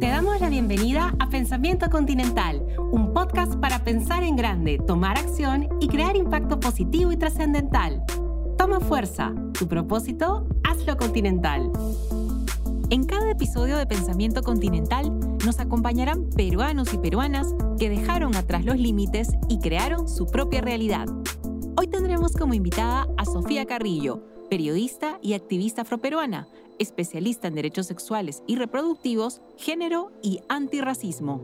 Te damos la bienvenida a Pensamiento Continental, un podcast para pensar en grande, tomar acción y crear impacto positivo y trascendental. Toma fuerza, tu propósito, hazlo continental. En cada episodio de Pensamiento Continental nos acompañarán peruanos y peruanas que dejaron atrás los límites y crearon su propia realidad. Hoy tendremos como invitada a Sofía Carrillo, periodista y activista afroperuana, especialista en derechos sexuales y reproductivos, género y antirracismo.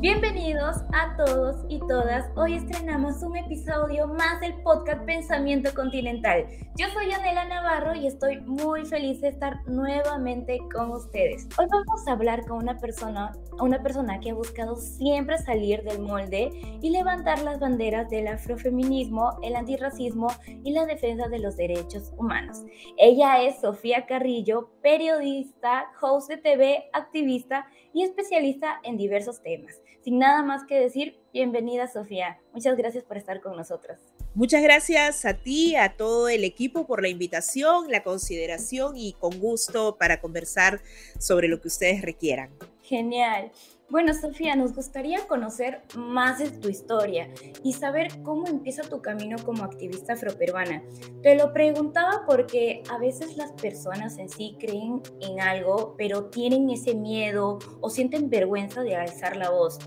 Bienvenidos a todos y todas. Hoy estrenamos un episodio más del podcast Pensamiento Continental. Yo soy Anela Navarro y estoy muy feliz de estar nuevamente con ustedes. Hoy vamos a hablar con una persona, una persona que ha buscado siempre salir del molde y levantar las banderas del afrofeminismo, el antirracismo y la defensa de los derechos humanos. Ella es Sofía Carrillo, periodista, host de TV, activista y especialista en diversos temas. Sin nada más que decir, bienvenida Sofía. Muchas gracias por estar con nosotros. Muchas gracias a ti, a todo el equipo por la invitación, la consideración y con gusto para conversar sobre lo que ustedes requieran. Genial. Bueno, Sofía, nos gustaría conocer más de tu historia y saber cómo empieza tu camino como activista afroperuana. Te lo preguntaba porque a veces las personas en sí creen en algo, pero tienen ese miedo o sienten vergüenza de alzar la voz.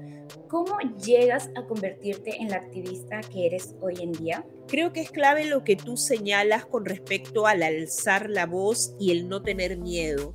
¿Cómo llegas a convertirte en la activista que eres hoy en día? Creo que es clave lo que tú señalas con respecto al alzar la voz y el no tener miedo.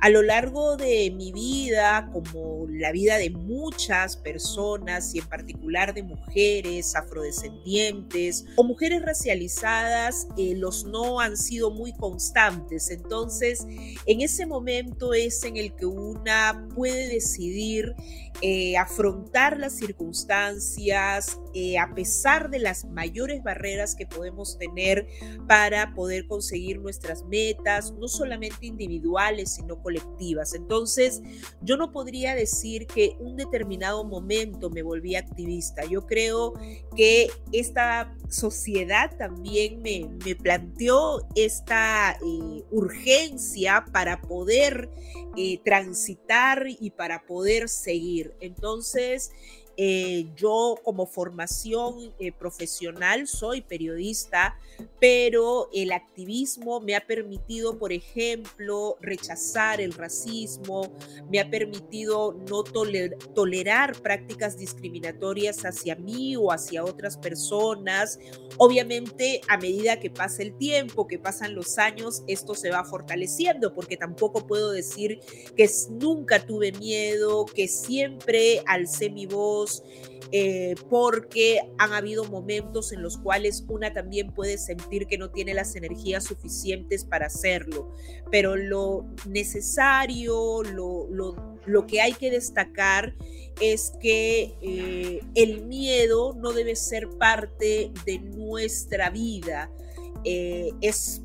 A lo largo de mi vida, como la vida de muchas personas y en particular de mujeres afrodescendientes o mujeres racializadas, eh, los no han sido muy constantes. Entonces, en ese momento es en el que una puede decidir eh, afrontar las circunstancias eh, a pesar de las mayores barreras que podemos tener para poder conseguir nuestras metas, no solamente individuales, sino colectivas. Entonces, yo no podría decir que un determinado momento me volví activista. Yo creo que esta sociedad también me, planteó esta eh, urgencia para poder transitar y para poder seguir. Entonces, eh, yo como formación eh, profesional soy periodista, pero el activismo me ha permitido, por ejemplo, rechazar el racismo, me ha permitido no tolerar prácticas discriminatorias hacia mí o hacia otras personas. Obviamente, a medida que pasa el tiempo, que pasan los años, esto se va fortaleciendo, porque tampoco puedo decir que nunca tuve miedo, que siempre alcé mi voz eh, porque han habido momentos en los cuales una también puede sentir que no tiene las energías suficientes para hacerlo, pero lo necesario, lo, lo, que hay que destacar es que eh, el miedo no debe ser parte de nuestra vida. Eh, es,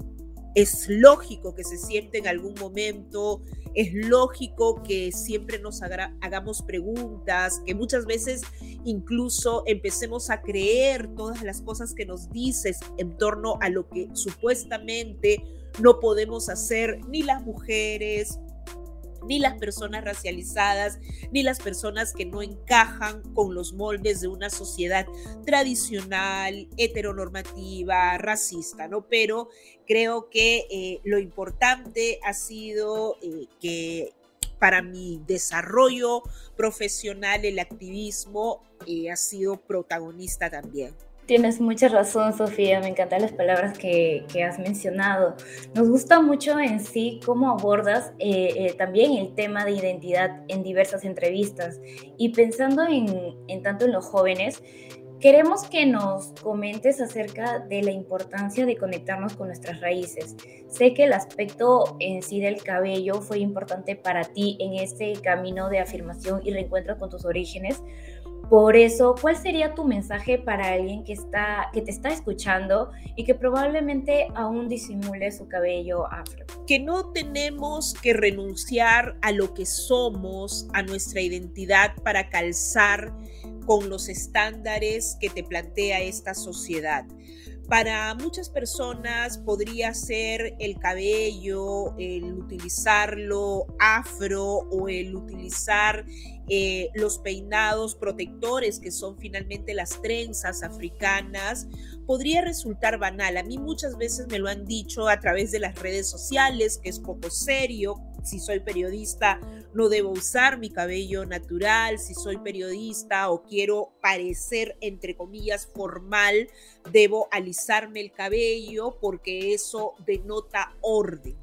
es lógico que se siente en algún momento es lógico que siempre nos hagamos preguntas, que muchas veces incluso empecemos a creer todas las cosas que nos dices en torno a lo que supuestamente no podemos hacer ni las mujeres, ni las personas racializadas, ni las personas que no encajan con los moldes de una sociedad tradicional, heteronormativa, racista, ¿no? Pero creo que eh, lo importante ha sido eh, que para mi desarrollo profesional el activismo eh, ha sido protagonista también. Tienes mucha razón, Sofía. Me encantan las palabras que, has mencionado. Nos gusta mucho en sí cómo abordas eh, eh, también el tema de identidad en diversas entrevistas. Y pensando en, en tanto en los jóvenes, Queremos que nos comentes acerca de la importancia de conectarnos con nuestras raíces. Sé que el aspecto en sí del cabello fue importante para ti en este camino de afirmación y reencuentro con tus orígenes, por eso, ¿cuál sería tu mensaje para alguien que, está, que te está escuchando y que probablemente aún disimule su cabello afro? Que no tenemos que renunciar a lo que somos, a nuestra identidad para calzar con los estándares que te plantea esta sociedad Para muchas personas podría ser el cabello, el utilizarlo afro o el utilizar eh, los peinados protectores que son finalmente las trenzas africanas, podría resultar banal. A mí muchas veces me lo han dicho a través de las redes sociales, que es poco serio. Si soy periodista, no debo usar mi cabello natural. Si soy periodista o quiero parecer, entre comillas, formal, debo alisarme el cabello porque eso denota orden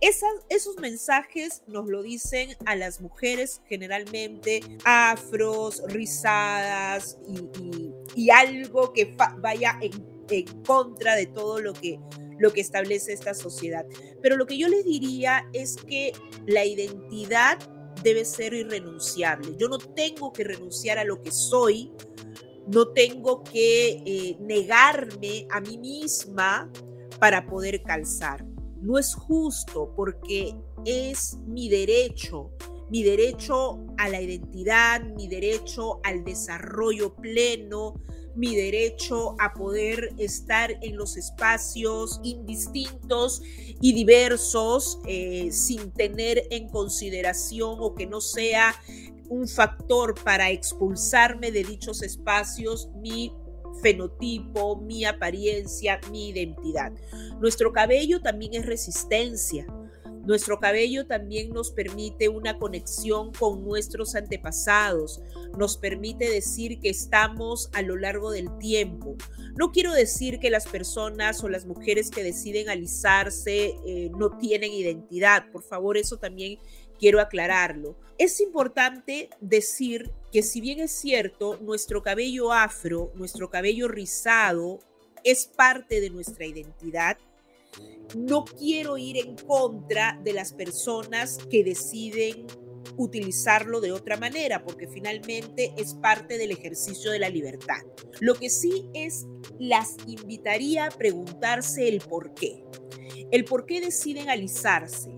esos mensajes nos lo dicen a las mujeres generalmente afros, rizadas y, algo que vaya en, contra de todo lo que, lo que establece esta sociedad. Pero lo que yo les diría es que la identidad debe ser irrenunciable. Yo no tengo que renunciar a lo que soy, no tengo que eh, negarme a mí misma para poder calzar no es justo porque es mi derecho, mi derecho a la identidad, mi derecho al desarrollo pleno, mi derecho a poder estar en los espacios indistintos y diversos eh, sin tener en consideración o que no sea un factor para expulsarme de dichos espacios mi fenotipo, mi apariencia, mi identidad. Nuestro cabello también es resistencia. Nuestro cabello también nos permite una conexión con nuestros antepasados, nos permite decir que estamos a lo largo del tiempo. No quiero decir que las personas o las mujeres que deciden alisarse eh, no tienen identidad, por favor, eso también quiero aclararlo. Es importante decir que si bien es cierto, nuestro cabello afro, nuestro cabello rizado, es parte de nuestra identidad, no quiero ir en contra de las personas que deciden utilizarlo de otra manera, porque finalmente es parte del ejercicio de la libertad. Lo que sí es, las invitaría a preguntarse el por qué. El por qué deciden alisarse,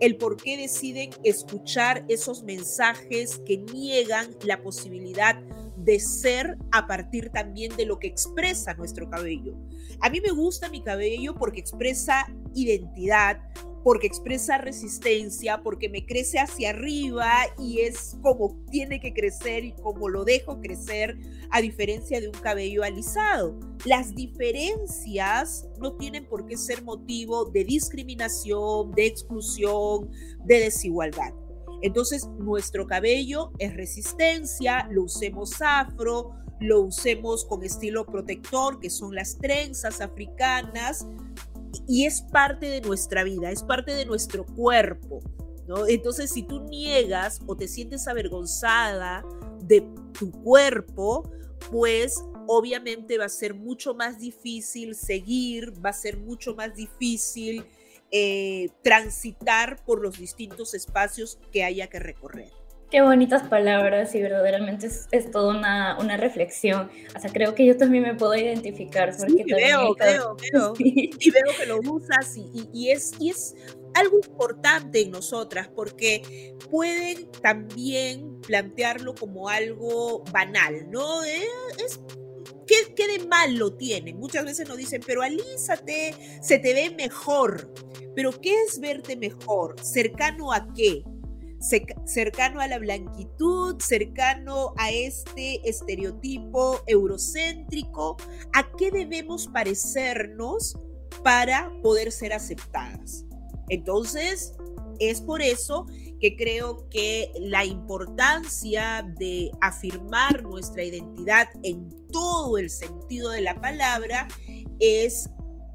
el por qué deciden escuchar esos mensajes que niegan la posibilidad de ser a partir también de lo que expresa nuestro cabello. A mí me gusta mi cabello porque expresa identidad, porque expresa resistencia, porque me crece hacia arriba y es como tiene que crecer y como lo dejo crecer, a diferencia de un cabello alisado. Las diferencias no tienen por qué ser motivo de discriminación, de exclusión, de desigualdad. Entonces, nuestro cabello es resistencia, lo usemos afro, lo usemos con estilo protector, que son las trenzas africanas, y es parte de nuestra vida, es parte de nuestro cuerpo. ¿no? Entonces, si tú niegas o te sientes avergonzada de tu cuerpo, pues obviamente va a ser mucho más difícil seguir, va a ser mucho más difícil eh, transitar por los distintos espacios que haya que recorrer. Qué bonitas palabras y verdaderamente es, toda una, una, reflexión. O sea, creo que yo también me puedo identificar. Porque sí, veo, veo, veo. Y veo que lo usas y, y, es, y es algo importante en nosotras porque pueden también plantearlo como algo banal, ¿no? Eh, es ¿Qué, ¿Qué, de malo tiene? Muchas veces nos dicen, pero alízate, se te ve mejor. Pero ¿qué es verte mejor? ¿Cercano a qué? cercano a la blanquitud, cercano a este estereotipo eurocéntrico, ¿a qué debemos parecernos para poder ser aceptadas? Entonces, es por eso que creo que la importancia de afirmar nuestra identidad en todo el sentido de la palabra es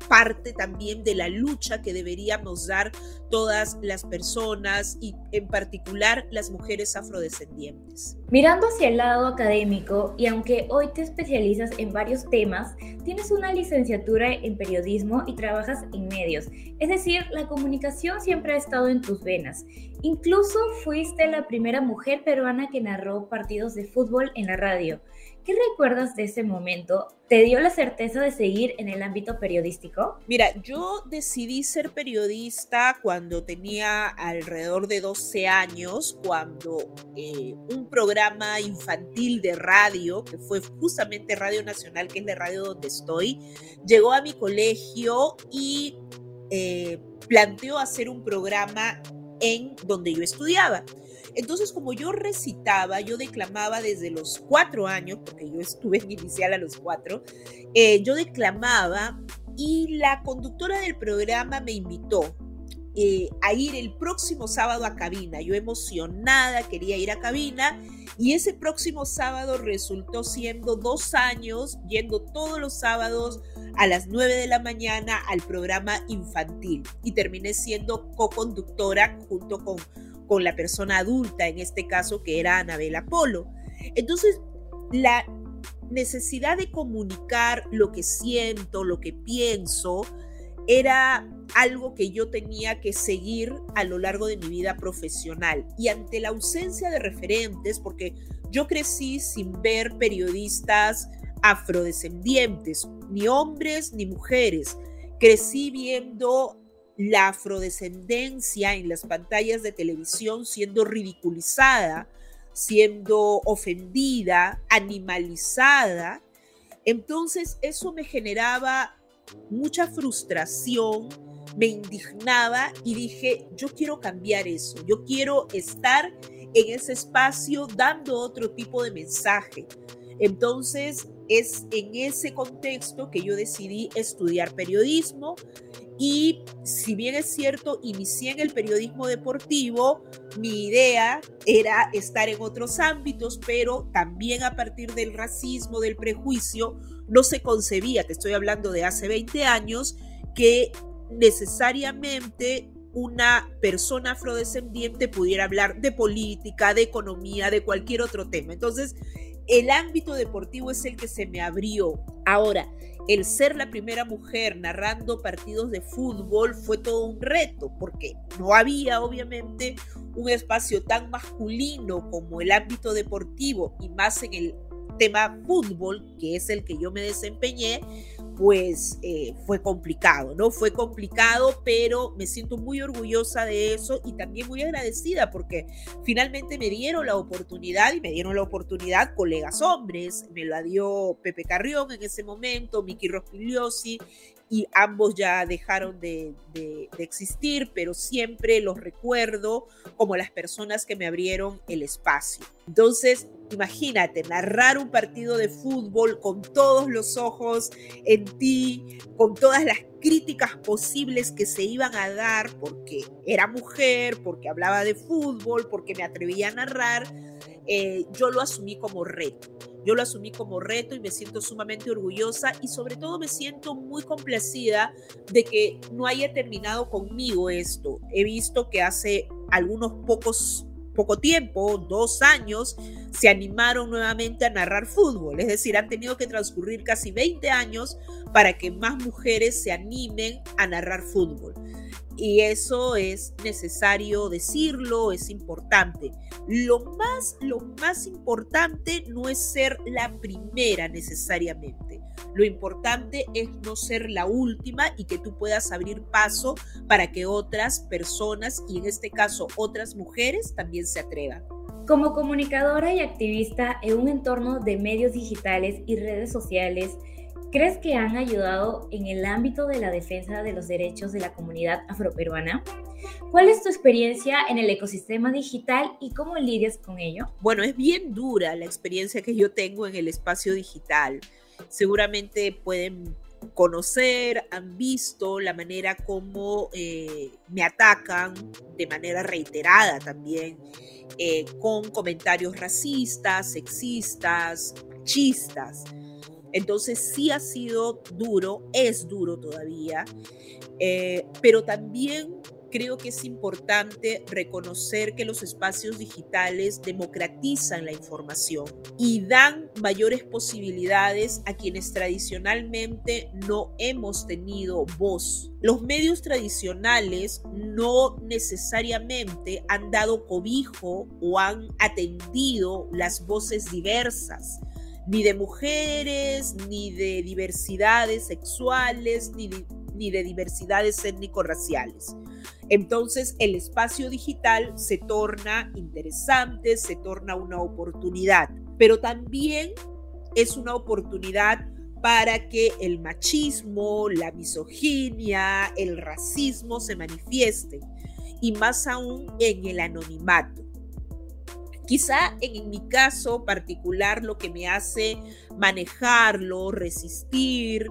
parte también de la lucha que deberíamos dar todas las personas y en particular las mujeres afrodescendientes. Mirando hacia el lado académico, y aunque hoy te especializas en varios temas, tienes una licenciatura en periodismo y trabajas en medios, es decir, la comunicación siempre ha estado en tus venas. Incluso fuiste la primera mujer peruana que narró partidos de fútbol en la radio. ¿Qué recuerdas de ese momento? ¿Te dio la certeza de seguir en el ámbito periodístico? Mira, yo decidí ser periodista cuando tenía alrededor de 12 años, cuando eh, un programa infantil de radio, que fue justamente Radio Nacional, que es la radio donde estoy, llegó a mi colegio y eh, planteó hacer un programa en donde yo estudiaba. Entonces, como yo recitaba, yo declamaba desde los cuatro años, porque yo estuve en inicial a los cuatro, eh, yo declamaba y la conductora del programa me invitó eh, a ir el próximo sábado a cabina. Yo emocionada quería ir a cabina y ese próximo sábado resultó siendo dos años yendo todos los sábados a las nueve de la mañana al programa infantil y terminé siendo co-conductora junto con con la persona adulta, en este caso que era Anabela Polo. Entonces, la necesidad de comunicar lo que siento, lo que pienso, era algo que yo tenía que seguir a lo largo de mi vida profesional. Y ante la ausencia de referentes, porque yo crecí sin ver periodistas afrodescendientes, ni hombres ni mujeres, crecí viendo la afrodescendencia en las pantallas de televisión siendo ridiculizada, siendo ofendida, animalizada. Entonces eso me generaba mucha frustración, me indignaba y dije, yo quiero cambiar eso, yo quiero estar en ese espacio dando otro tipo de mensaje. Entonces es en ese contexto que yo decidí estudiar periodismo y si bien es cierto, inicié en el periodismo deportivo, mi idea era estar en otros ámbitos, pero también a partir del racismo, del prejuicio, no se concebía, te estoy hablando de hace 20 años, que necesariamente una persona afrodescendiente pudiera hablar de política, de economía, de cualquier otro tema. Entonces, el ámbito deportivo es el que se me abrió. Ahora, el ser la primera mujer narrando partidos de fútbol fue todo un reto, porque no había obviamente un espacio tan masculino como el ámbito deportivo y más en el tema fútbol, que es el que yo me desempeñé, pues eh, fue complicado, ¿no? Fue complicado, pero me siento muy orgullosa de eso y también muy agradecida porque finalmente me dieron la oportunidad y me dieron la oportunidad colegas hombres, me la dio Pepe Carrión en ese momento, Miki Rospigliosi y ambos ya dejaron de, existir, pero siempre los recuerdo como las personas que me abrieron el espacio. Entonces, imagínate, narrar un partido de fútbol con todos los ojos en ti, con todas las críticas posibles que se iban a dar porque era mujer, porque hablaba de fútbol, porque me atrevía a narrar, eh, yo lo asumí como reto. Yo lo asumí como reto y me siento sumamente orgullosa y sobre todo me siento muy complacida de que no haya terminado conmigo esto. He visto que hace algunos pocos poco tiempo, dos años, se animaron nuevamente a narrar fútbol. Es decir, han tenido que transcurrir casi 20 años para que más mujeres se animen a narrar fútbol y eso es necesario decirlo, es importante. Lo más, lo más importante no es ser la primera necesariamente. Lo importante es no ser la última y que tú puedas abrir paso para que otras personas, y en este caso otras mujeres, también se atrevan. Como comunicadora y activista en un entorno de medios digitales y redes sociales, ¿Crees que han ayudado en el ámbito de la defensa de los derechos de la comunidad afroperuana? ¿Cuál es tu experiencia en el ecosistema digital y cómo lidias con ello? Bueno, es bien dura la experiencia que yo tengo en el espacio digital. Seguramente pueden conocer, han visto la manera como eh, me atacan de manera reiterada también, eh, con comentarios racistas, sexistas, machistas. Entonces sí ha sido duro, es duro todavía, eh, pero también creo que es importante reconocer que los espacios digitales democratizan la información y dan mayores posibilidades a quienes tradicionalmente no hemos tenido voz. Los medios tradicionales no necesariamente han dado cobijo o han atendido las voces diversas ni de mujeres, ni de diversidades sexuales, ni de, ni de diversidades étnico-raciales. Entonces el espacio digital se torna interesante, se torna una oportunidad, pero también es una oportunidad para que el machismo, la misoginia, el racismo se manifiesten y más aún en el anonimato. Quizá en mi caso particular lo que me hace manejarlo, resistir,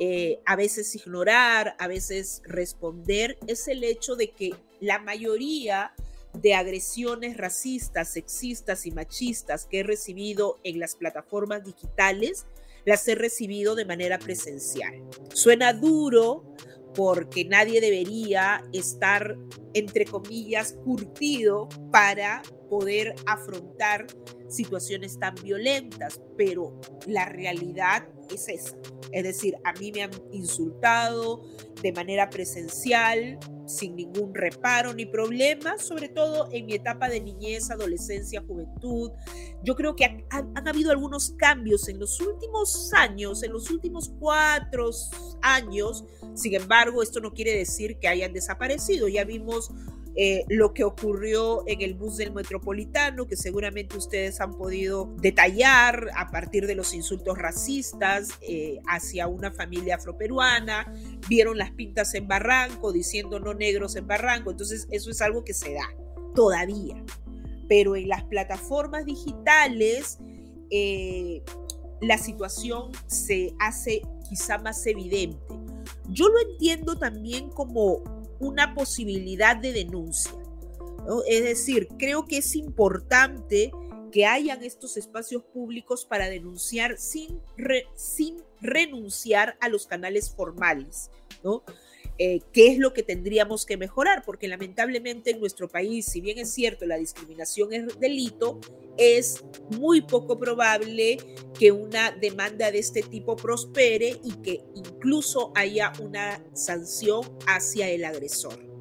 eh, a veces ignorar, a veces responder, es el hecho de que la mayoría de agresiones racistas, sexistas y machistas que he recibido en las plataformas digitales, las he recibido de manera presencial. Suena duro porque nadie debería estar, entre comillas, curtido para poder afrontar situaciones tan violentas, pero la realidad es esa. Es decir, a mí me han insultado de manera presencial, sin ningún reparo ni problema, sobre todo en mi etapa de niñez, adolescencia, juventud. Yo creo que han, habido algunos cambios en los últimos años, en los últimos cuatro años. Sin embargo, esto no quiere decir que hayan desaparecido. Ya vimos eh, lo que ocurrió en el bus del metropolitano, que seguramente ustedes han podido detallar a partir de los insultos racistas eh, hacia una familia afroperuana, vieron las pintas en Barranco diciendo no negros en Barranco, entonces eso es algo que se da todavía. Pero en las plataformas digitales eh, la situación se hace quizá más evidente. Yo lo entiendo también como una posibilidad de denuncia. Es decir, creo que es importante que hayan estos espacios públicos para denunciar sin, sin renunciar a los canales formales, ¿no? Eh, ¿Qué es lo que tendríamos que mejorar? Porque lamentablemente en nuestro país, si bien es cierto, la discriminación es delito, es muy poco probable que una demanda de este tipo prospere y que incluso haya una sanción hacia el agresor.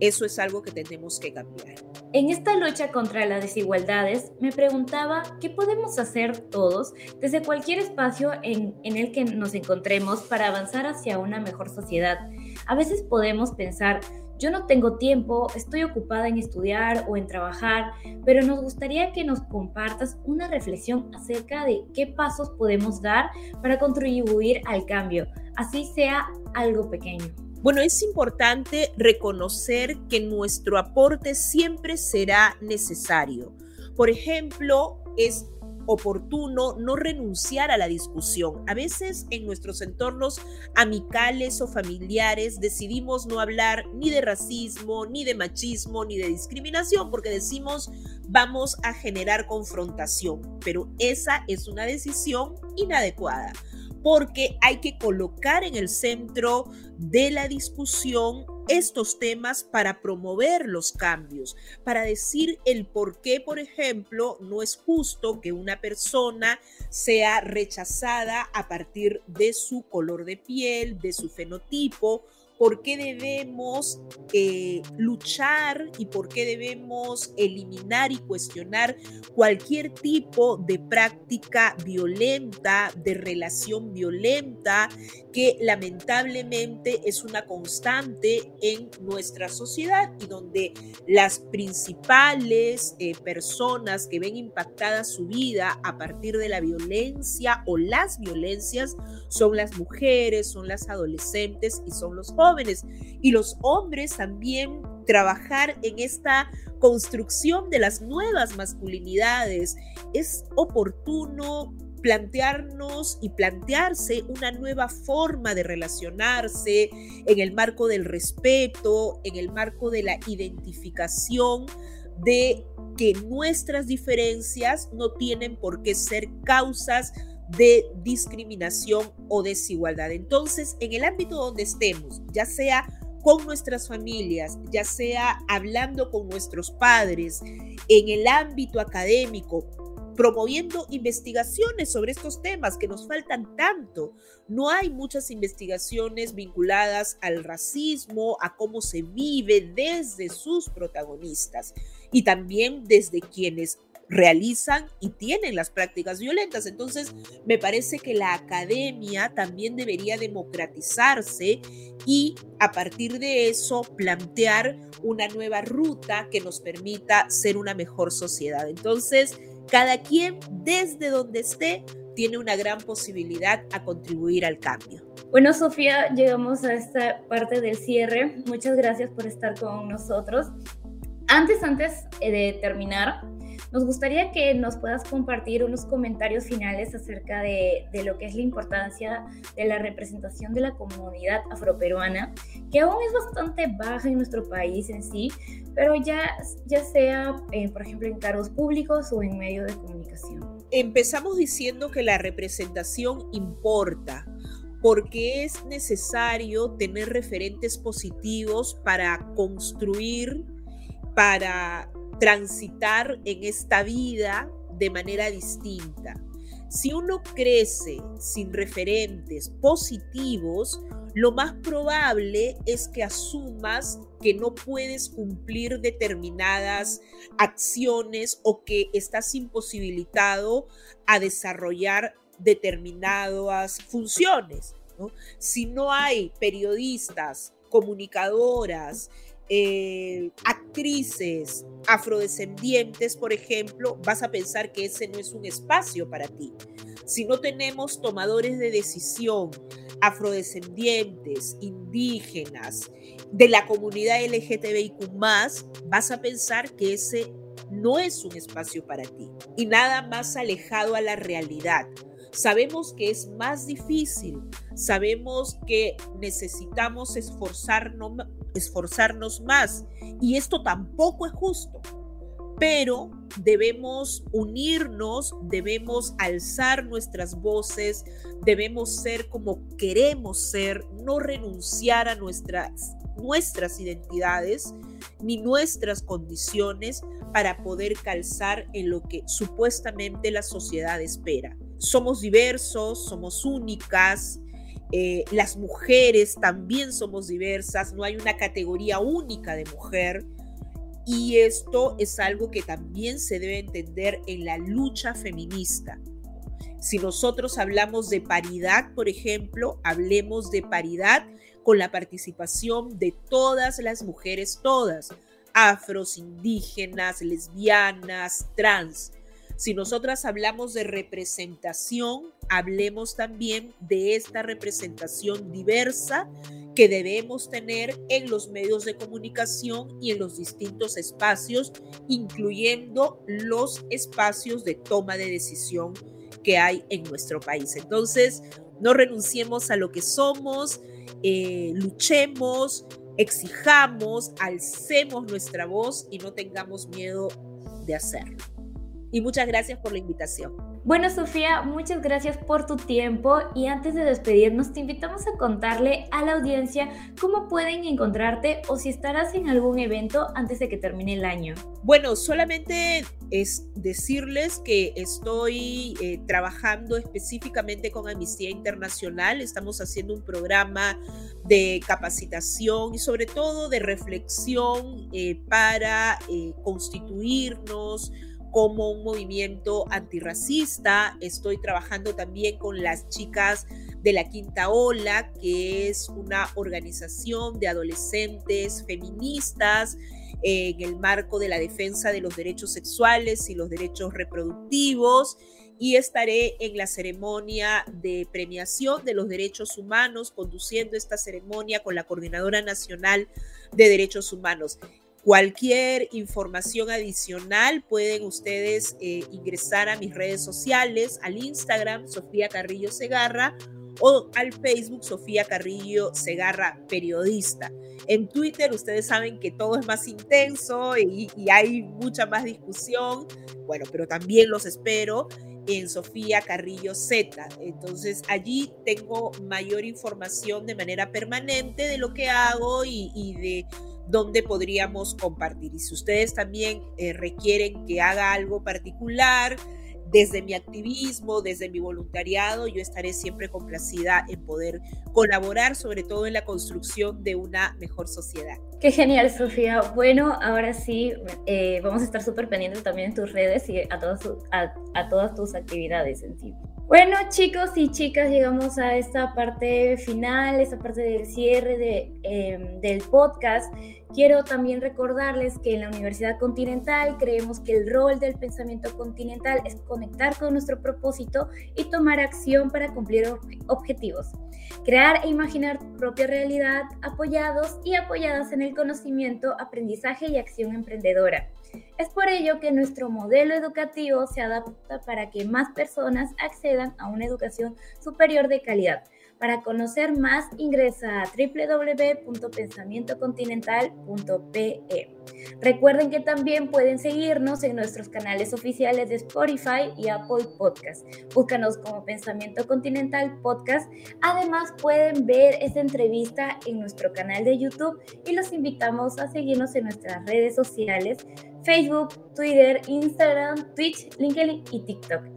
Eso es algo que tenemos que cambiar. En esta lucha contra las desigualdades, me preguntaba qué podemos hacer todos desde cualquier espacio en, en, el que nos encontremos para avanzar hacia una mejor sociedad. A veces podemos pensar, yo no tengo tiempo, estoy ocupada en estudiar o en trabajar, pero nos gustaría que nos compartas una reflexión acerca de qué pasos podemos dar para contribuir al cambio, así sea algo pequeño. Bueno, es importante reconocer que nuestro aporte siempre será necesario. Por ejemplo, es oportuno no renunciar a la discusión. A veces en nuestros entornos amicales o familiares decidimos no hablar ni de racismo, ni de machismo, ni de discriminación, porque decimos vamos a generar confrontación, pero esa es una decisión inadecuada porque hay que colocar en el centro de la discusión estos temas para promover los cambios, para decir el por qué, por ejemplo, no es justo que una persona sea rechazada a partir de su color de piel, de su fenotipo por qué debemos eh, luchar y por qué debemos eliminar y cuestionar cualquier tipo de práctica violenta, de relación violenta, que lamentablemente es una constante en nuestra sociedad y donde las principales eh, personas que ven impactada su vida a partir de la violencia o las violencias son las mujeres, son las adolescentes y son los jóvenes y los hombres también trabajar en esta construcción de las nuevas masculinidades. Es oportuno plantearnos y plantearse una nueva forma de relacionarse en el marco del respeto, en el marco de la identificación de que nuestras diferencias no tienen por qué ser causas de discriminación o desigualdad. Entonces, en el ámbito donde estemos, ya sea con nuestras familias, ya sea hablando con nuestros padres, en el ámbito académico, promoviendo investigaciones sobre estos temas que nos faltan tanto. No hay muchas investigaciones vinculadas al racismo, a cómo se vive desde sus protagonistas y también desde quienes realizan y tienen las prácticas violentas. Entonces, me parece que la academia también debería democratizarse y a partir de eso plantear una nueva ruta que nos permita ser una mejor sociedad. Entonces, cada quien desde donde esté tiene una gran posibilidad a contribuir al cambio. Bueno, Sofía, llegamos a esta parte del cierre. Muchas gracias por estar con nosotros. Antes, antes eh, de terminar, nos gustaría que nos puedas compartir unos comentarios finales acerca de, lo que es la importancia de la representación de la comunidad afroperuana, que aún es bastante baja en nuestro país en sí, pero ya, ya sea, eh, por ejemplo, en cargos públicos o en medios de comunicación. Empezamos diciendo que la representación importa porque es necesario tener referentes positivos para construir, para transitar en esta vida de manera distinta. Si uno crece sin referentes positivos, lo más probable es que asumas que no puedes cumplir determinadas acciones o que estás imposibilitado a desarrollar determinadas funciones. Si no hay periodistas, comunicadoras, eh, actrices afrodescendientes, por ejemplo, vas a pensar que ese no es un espacio para ti. Si no tenemos tomadores de decisión afrodescendientes, indígenas, de la comunidad LGTBIQ, vas a pensar que ese no es un espacio para ti y nada más alejado a la realidad. Sabemos que es más difícil, sabemos que necesitamos esforzarnos, esforzarnos más. Y esto tampoco es justo, pero debemos unirnos, debemos alzar nuestras voces, debemos ser como queremos ser, no renunciar a nuestras, nuestras identidades ni nuestras condiciones para poder calzar en lo que supuestamente la sociedad espera. Somos diversos, somos únicas, eh, las mujeres también somos diversas, no hay una categoría única de mujer. Y esto es algo que también se debe entender en la lucha feminista. Si nosotros hablamos de paridad, por ejemplo, hablemos de paridad con la participación de todas las mujeres, todas, afros, indígenas, lesbianas, trans, si nosotras hablamos de representación, hablemos también de esta representación diversa que debemos tener en los medios de comunicación y en los distintos espacios, incluyendo los espacios de toma de decisión que hay en nuestro país. Entonces, no renunciemos a lo que somos, eh, luchemos, exijamos, alcemos nuestra voz y no tengamos miedo de hacerlo y muchas gracias por la invitación. Bueno, Sofía, muchas gracias por tu tiempo y antes de despedirnos te invitamos a contarle a la audiencia cómo pueden encontrarte o si estarás en algún evento antes de que termine el año. Bueno, solamente es decirles que estoy eh, trabajando específicamente con Amnistía Internacional, estamos haciendo un programa de capacitación y sobre todo de reflexión eh, para eh, constituirnos, como un movimiento antirracista. Estoy trabajando también con las chicas de la Quinta Ola, que es una organización de adolescentes feministas en el marco de la defensa de los derechos sexuales y los derechos reproductivos y estaré en la ceremonia de premiación de los derechos humanos, conduciendo esta ceremonia con la Coordinadora Nacional de Derechos Humanos. Cualquier información adicional pueden ustedes eh, ingresar a mis redes sociales, al Instagram Sofía Carrillo Segarra o al Facebook Sofía Carrillo Segarra Periodista. En Twitter ustedes saben que todo es más intenso y, hay mucha más discusión, bueno, pero también los espero en Sofía Carrillo Z. Entonces allí tengo mayor información de manera permanente de lo que hago y de donde podríamos compartir. Y si ustedes también eh, requieren que haga algo particular, desde mi activismo, desde mi voluntariado, yo estaré siempre complacida en poder colaborar, sobre todo en la construcción de una mejor sociedad. Qué genial, Sofía. Bueno, ahora sí, eh, vamos a estar súper pendientes también en tus redes y a todas, a, a todas tus actividades en sí. Bueno, chicos y chicas, llegamos a esta parte final, esta parte del cierre de, em, del podcast. Quiero también recordarles que en la Universidad Continental creemos que el rol del pensamiento continental es conectar con nuestro propósito y tomar acción para cumplir objetivos. Crear e imaginar propia realidad apoyados y apoyadas en el conocimiento, aprendizaje y acción emprendedora. Es por ello que nuestro modelo educativo se adapta para que más personas accedan a una educación superior de calidad. Para conocer más, ingresa a www.pensamientocontinental.pe. Recuerden que también pueden seguirnos en nuestros canales oficiales de Spotify y Apple Podcast. Búscanos como Pensamiento Continental Podcast. Además, pueden ver esta entrevista en nuestro canal de YouTube y los invitamos a seguirnos en nuestras redes sociales Facebook, Twitter, Instagram, Twitch, LinkedIn y TikTok.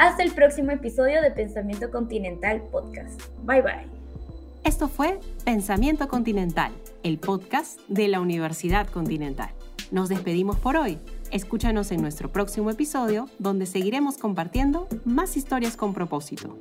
Hasta el próximo episodio de Pensamiento Continental Podcast. Bye bye. Esto fue Pensamiento Continental, el podcast de la Universidad Continental. Nos despedimos por hoy. Escúchanos en nuestro próximo episodio donde seguiremos compartiendo más historias con propósito.